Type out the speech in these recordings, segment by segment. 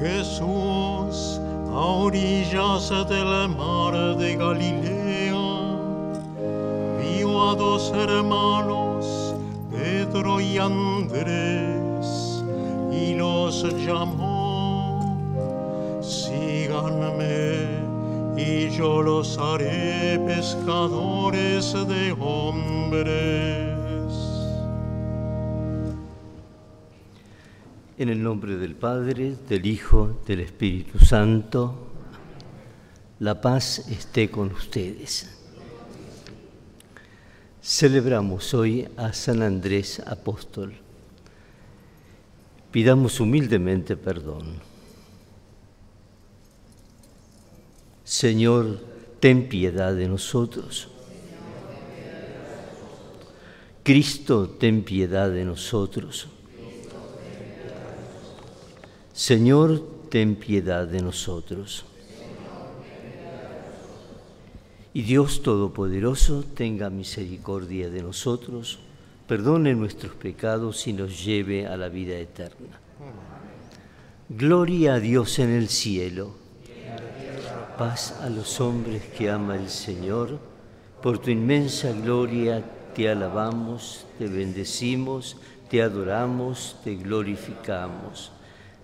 Jesús, a orillas del mar de Galilea, vio a dos hermanos, Pedro y Andrés, y los llamó, síganme, y yo los haré pescadores de hombres. En el nombre del Padre, del Hijo, del Espíritu Santo, la paz esté con ustedes. Celebramos hoy a San Andrés Apóstol. Pidamos humildemente perdón. Señor, ten piedad de nosotros. Cristo, ten piedad de nosotros. Señor, ten piedad de nosotros. Y Dios Todopoderoso tenga misericordia de nosotros, perdone nuestros pecados y nos lleve a la vida eterna. Gloria a Dios en el cielo. Paz a los hombres que ama el Señor. Por tu inmensa gloria te alabamos, te bendecimos, te adoramos, te glorificamos.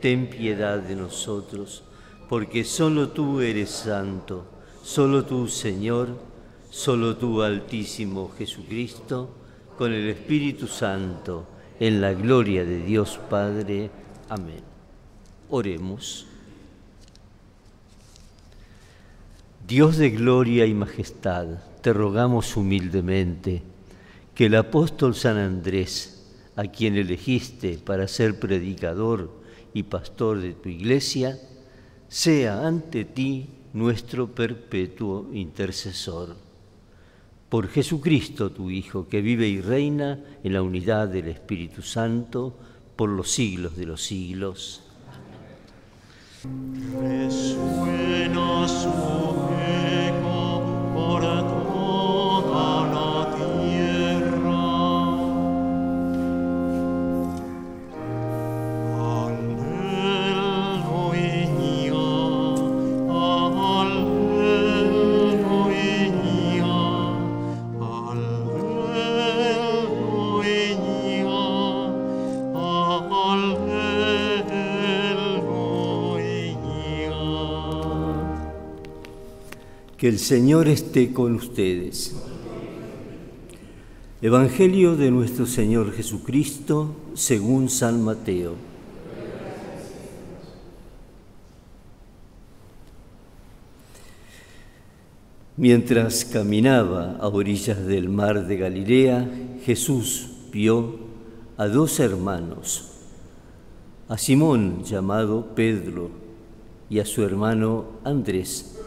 ten piedad de nosotros, porque solo tú eres santo, solo tú, Señor, solo tú, Altísimo Jesucristo, con el Espíritu Santo, en la gloria de Dios Padre. Amén. Oremos. Dios de gloria y majestad, te rogamos humildemente que el apóstol San Andrés, a quien elegiste para ser predicador, y pastor de tu iglesia, sea ante ti nuestro perpetuo intercesor. Por Jesucristo, tu Hijo, que vive y reina en la unidad del Espíritu Santo, por los siglos de los siglos. Que el Señor esté con ustedes. Evangelio de nuestro Señor Jesucristo según San Mateo. Mientras caminaba a orillas del mar de Galilea, Jesús vio a dos hermanos, a Simón llamado Pedro y a su hermano Andrés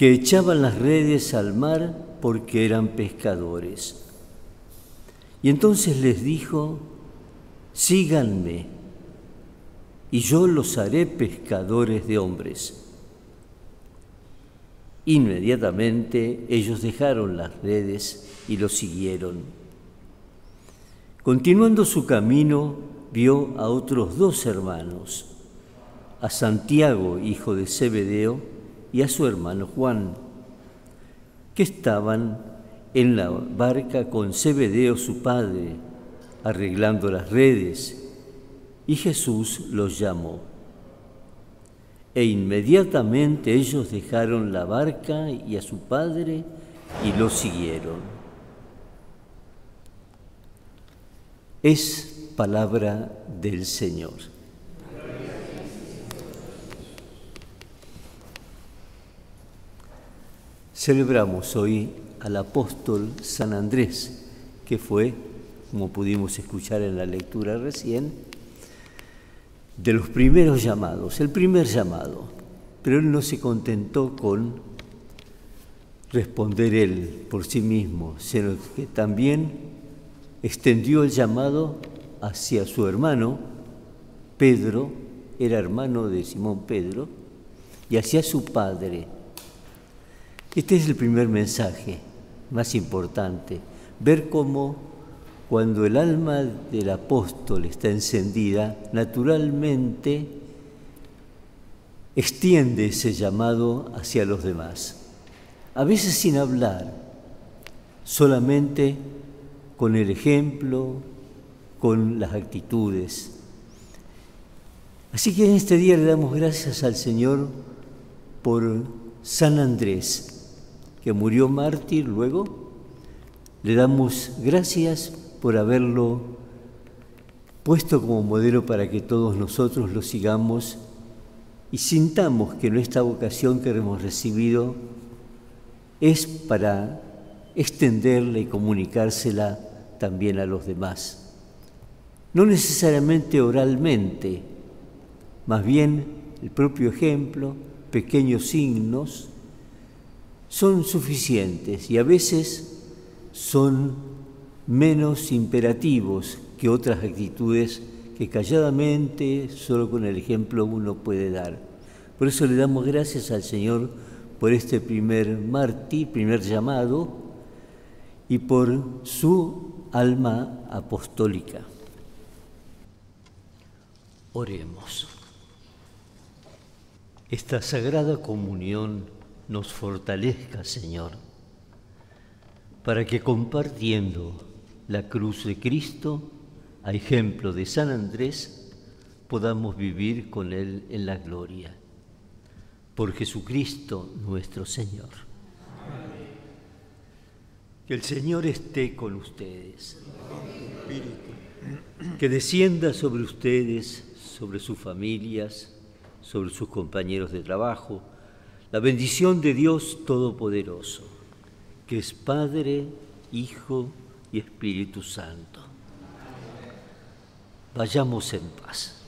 que echaban las redes al mar porque eran pescadores. Y entonces les dijo, síganme, y yo los haré pescadores de hombres. Inmediatamente ellos dejaron las redes y lo siguieron. Continuando su camino, vio a otros dos hermanos, a Santiago, hijo de Zebedeo, y a su hermano Juan, que estaban en la barca con Zebedeo su padre, arreglando las redes, y Jesús los llamó. E inmediatamente ellos dejaron la barca y a su padre y lo siguieron. Es palabra del Señor. Celebramos hoy al apóstol San Andrés, que fue, como pudimos escuchar en la lectura recién, de los primeros llamados, el primer llamado, pero él no se contentó con responder él por sí mismo, sino que también extendió el llamado hacia su hermano, Pedro, era hermano de Simón Pedro, y hacia su padre. Este es el primer mensaje más importante, ver cómo cuando el alma del apóstol está encendida, naturalmente extiende ese llamado hacia los demás. A veces sin hablar, solamente con el ejemplo, con las actitudes. Así que en este día le damos gracias al Señor por San Andrés, que murió mártir luego. Le damos gracias por haberlo puesto como modelo para que todos nosotros lo sigamos y sintamos que nuestra vocación que hemos recibido es para extenderla y comunicársela también a los demás. No necesariamente oralmente, más bien el propio ejemplo, pequeños signos, son suficientes y a veces son menos imperativos que otras actitudes que calladamente, solo con el ejemplo, uno puede dar. Por eso le damos gracias al Señor por este primer mártir, primer llamado, y por su alma apostólica. Oremos. Esta sagrada comunión nos fortalezca, Señor, para que compartiendo la cruz de Cristo, a ejemplo de San Andrés, podamos vivir con Él en la gloria. Por Jesucristo nuestro Señor. Que el Señor esté con ustedes. Que descienda sobre ustedes, sobre sus familias, sobre sus compañeros de trabajo, la bendición de Dios Todopoderoso, que es Padre, Hijo y Espíritu Santo. Vayamos en paz.